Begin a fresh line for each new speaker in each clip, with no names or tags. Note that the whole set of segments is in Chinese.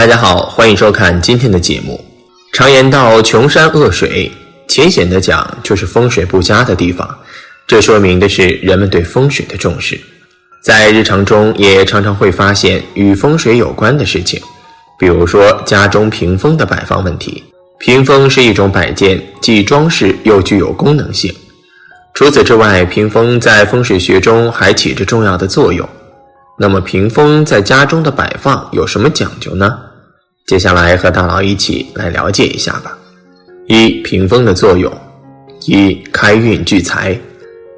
大家好，欢迎收看今天的节目。常言道，穷山恶水，浅显的讲就是风水不佳的地方。这说明的是人们对风水的重视。在日常中，也常常会发现与风水有关的事情，比如说家中屏风的摆放问题。屏风是一种摆件，既装饰又具有功能性。除此之外，屏风在风水学中还起着重要的作用。那么，屏风在家中的摆放有什么讲究呢？接下来和大佬一起来了解一下吧。一、屏风的作用：一、开运聚财。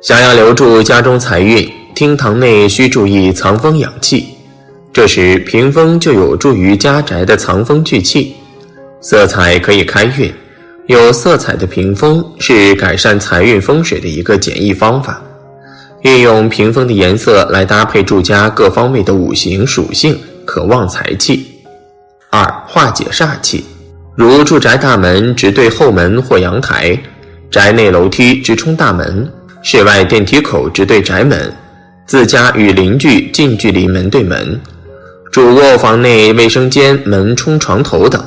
想要留住家中财运，厅堂内需注意藏风养气。这时，屏风就有助于家宅的藏风聚气。色彩可以开运，有色彩的屏风是改善财运风水的一个简易方法。运用屏风的颜色来搭配住家各方位的五行属性，可旺财气。二、化解煞气，如住宅大门直对后门或阳台，宅内楼梯直冲大门，室外电梯口直对宅门，自家与邻居近距离门对门，主卧房内卫生间门冲床头等，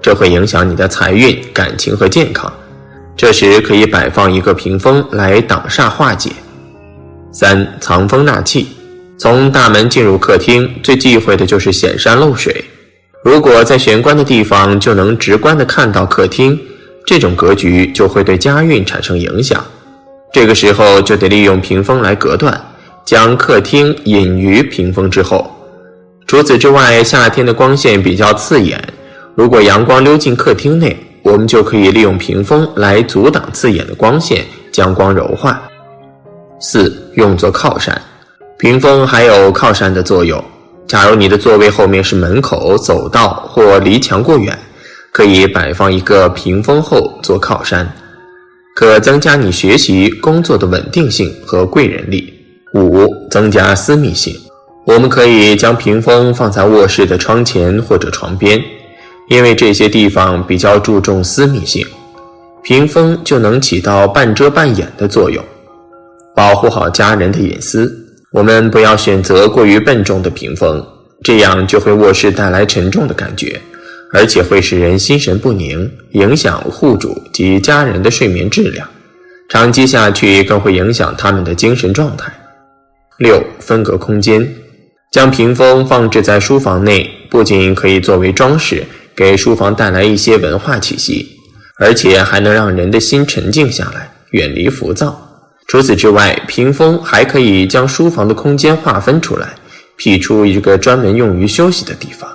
这会影响你的财运、感情和健康。这时可以摆放一个屏风来挡煞化解。三、藏风纳气，从大门进入客厅，最忌讳的就是显山漏水。如果在玄关的地方就能直观的看到客厅，这种格局就会对家运产生影响。这个时候就得利用屏风来隔断，将客厅隐于屏风之后。除此之外，夏天的光线比较刺眼，如果阳光溜进客厅内，我们就可以利用屏风来阻挡刺眼的光线，将光柔化。四，用作靠山，屏风还有靠山的作用。假如你的座位后面是门口、走道或离墙过远，可以摆放一个屏风后做靠山，可增加你学习工作的稳定性和贵人力。五、增加私密性，我们可以将屏风放在卧室的窗前或者床边，因为这些地方比较注重私密性，屏风就能起到半遮半掩的作用，保护好家人的隐私。我们不要选择过于笨重的屏风，这样就会卧室带来沉重的感觉，而且会使人心神不宁，影响户主及家人的睡眠质量。长期下去，更会影响他们的精神状态。六、分隔空间，将屏风放置在书房内，不仅可以作为装饰，给书房带来一些文化气息，而且还能让人的心沉静下来，远离浮躁。除此之外，屏风还可以将书房的空间划分出来，辟出一个专门用于休息的地方。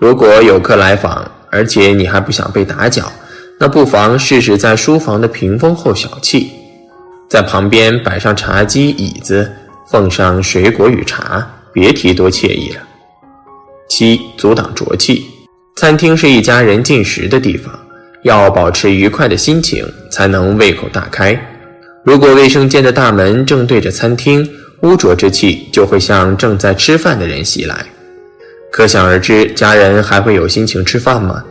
如果有客来访，而且你还不想被打搅，那不妨试试在书房的屏风后小憩，在旁边摆上茶几、椅子，奉上水果与茶，别提多惬意了。七、阻挡浊气。餐厅是一家人进食的地方，要保持愉快的心情，才能胃口大开。如果卫生间的大门正对着餐厅，污浊之气就会向正在吃饭的人袭来。可想而知，家人还会有心情吃饭吗？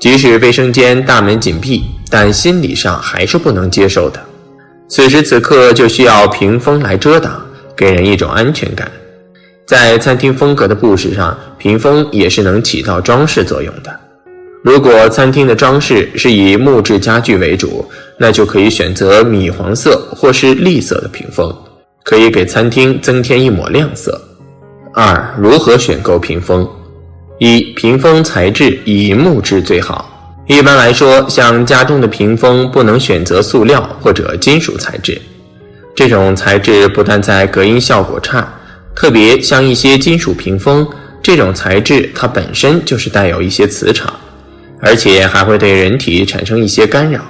即使卫生间大门紧闭，但心理上还是不能接受的。此时此刻就需要屏风来遮挡，给人一种安全感。在餐厅风格的布置上，屏风也是能起到装饰作用的。如果餐厅的装饰是以木质家具为主，那就可以选择米黄色或是栗色的屏风，可以给餐厅增添一抹亮色。二、如何选购屏风？一、屏风材质以木质最好。一般来说，像家中的屏风不能选择塑料或者金属材质，这种材质不但在隔音效果差，特别像一些金属屏风，这种材质它本身就是带有一些磁场。而且还会对人体产生一些干扰，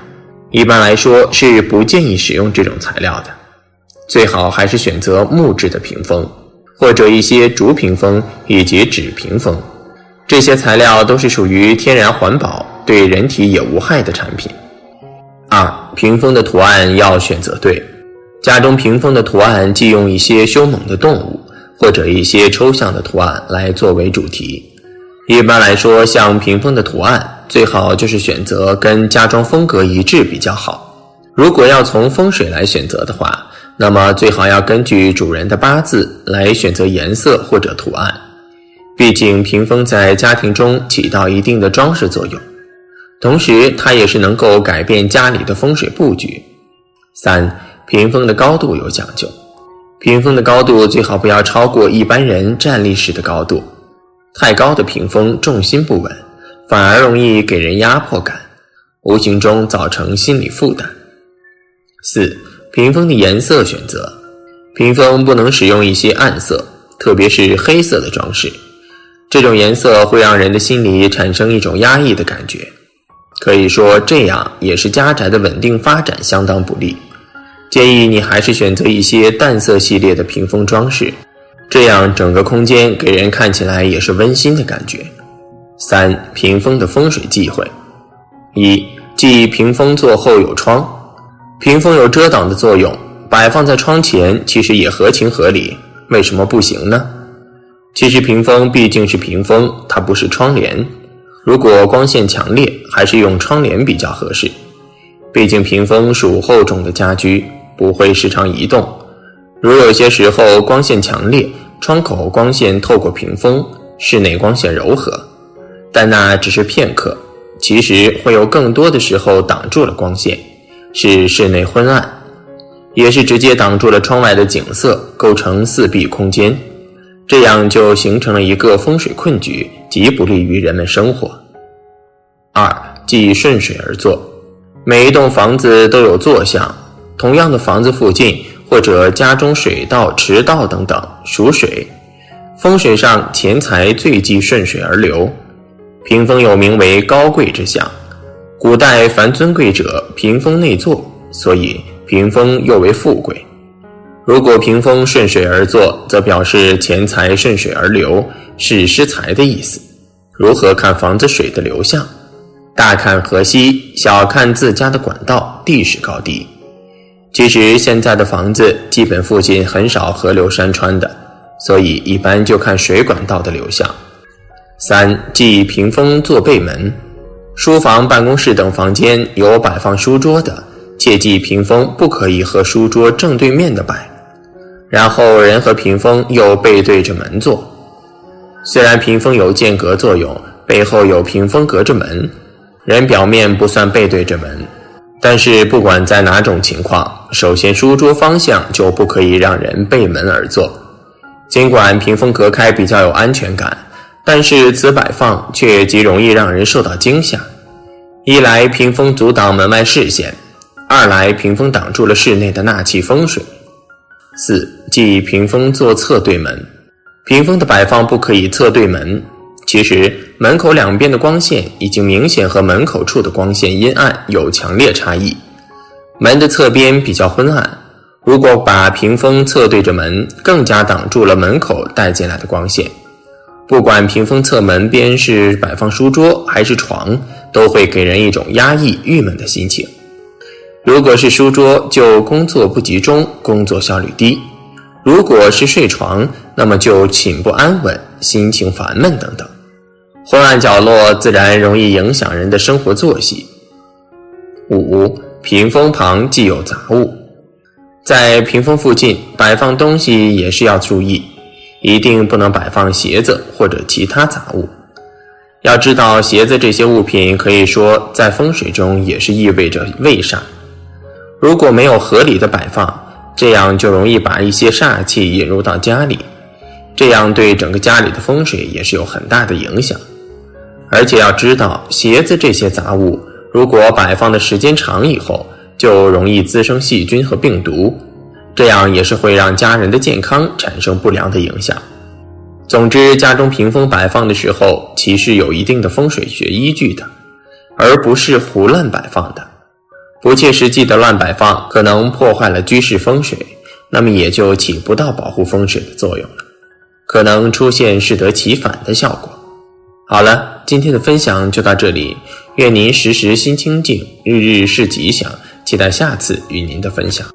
一般来说是不建议使用这种材料的。最好还是选择木质的屏风，或者一些竹屏风以及纸屏风，这些材料都是属于天然环保、对人体也无害的产品。二、屏风的图案要选择对，家中屏风的图案忌用一些凶猛的动物或者一些抽象的图案来作为主题。一般来说，像屏风的图案。最好就是选择跟家装风格一致比较好。如果要从风水来选择的话，那么最好要根据主人的八字来选择颜色或者图案。毕竟屏风在家庭中起到一定的装饰作用，同时它也是能够改变家里的风水布局。三、屏风的高度有讲究，屏风的高度最好不要超过一般人站立时的高度，太高的屏风重心不稳，反而容易给人压迫感，无形中造成心理负担。四、屏风的颜色选择，屏风不能使用一些暗色。特别是黑色的装饰，这种颜色会让人的心里产生一种压抑的感觉，可以说这样也是家宅的稳定发展相当不利。建议你还是选择一些淡色系列的屏风装饰，这样整个空间给人看起来也是温馨的感觉。三、屏风的风水忌讳：一、忌屏风座后有窗，屏风有遮挡的作用，摆放在窗前其实也合情合理。为什么不行呢？其实屏风毕竟是屏风，它不是窗帘。如果光线强烈，还是用窗帘比较合适。毕竟屏风属厚重的家居，不会时常移动。如有些时候光线强烈，窗口光线透过屏风，室内光线柔和，但那只是片刻，其实会有更多的时候挡住了光线，使室内昏暗。也是直接挡住了窗外的景色，构成四壁空间，这样就形成了一个风水困局，极不利于人们生活。二，忌顺水而坐。每一栋房子都有坐向，同样的房子附近或者家中水道、池道等等属水，风水上钱财最忌顺水而流。屏风又名为高贵之象，古代凡尊贵者屏风内坐，所以。屏风又为富贵，如果屏风顺水而坐，则表示钱财顺水而流，是失财的意思。如何看房子水的流向？大看河西，小看自家的管道地势高低。其实现在的房子基本附近很少河流山川的，所以一般就看水管道的流向。三忌屏风坐背门，书房、办公室等房间有摆放书桌的。切记，屏风不可以和书桌正对面的摆，然后人和屏风又背对着门坐。虽然屏风有间隔作用，背后有屏风隔着门，人表面不算背对着门，但是不管在哪种情况，首先书桌方向就不可以让人背门而坐。尽管屏风隔开比较有安全感，但是此摆放却极容易让人受到惊吓。一来，屏风阻挡门外视线。二来，屏风挡住了室内的纳气风水。四，即屏风坐侧对门，屏风的摆放不可以侧对门。其实门口两边的光线已经明显和门口处的光线阴暗有强烈差异。门的侧边比较昏暗，如果把屏风侧对着门，更加挡住了门口带进来的光线。不管屏风侧门边是摆放书桌还是床，都会给人一种压抑、郁闷的心情。如果是书桌，就工作不集中，工作效率低；如果是睡床，那么就寝不安稳，心情烦闷等等。昏暗角落自然容易影响人的生活作息。五，屏风旁既有杂物，在屏风附近摆放东西也是要注意，一定不能摆放鞋子或者其他杂物。要知道，鞋子这些物品可以说在风水中也是意味着卫煞。如果没有合理的摆放，这样就容易把一些煞气引入到家里，这样对整个家里的风水也是有很大的影响。而且要知道，鞋子这些杂物，如果摆放的时间长以后，就容易滋生细菌和病毒，这样也是会让家人的健康产生不良的影响。总之，家中屏风摆放的时候，其是有一定的风水学依据的，而不是胡乱摆放的。不切实际的乱摆放，可能破坏了居室风水，那么也就起不到保护风水的作用了，可能出现适得其反的效果。好了，今天的分享就到这里，愿您时时心清静，日日是吉祥，期待下次与您的分享。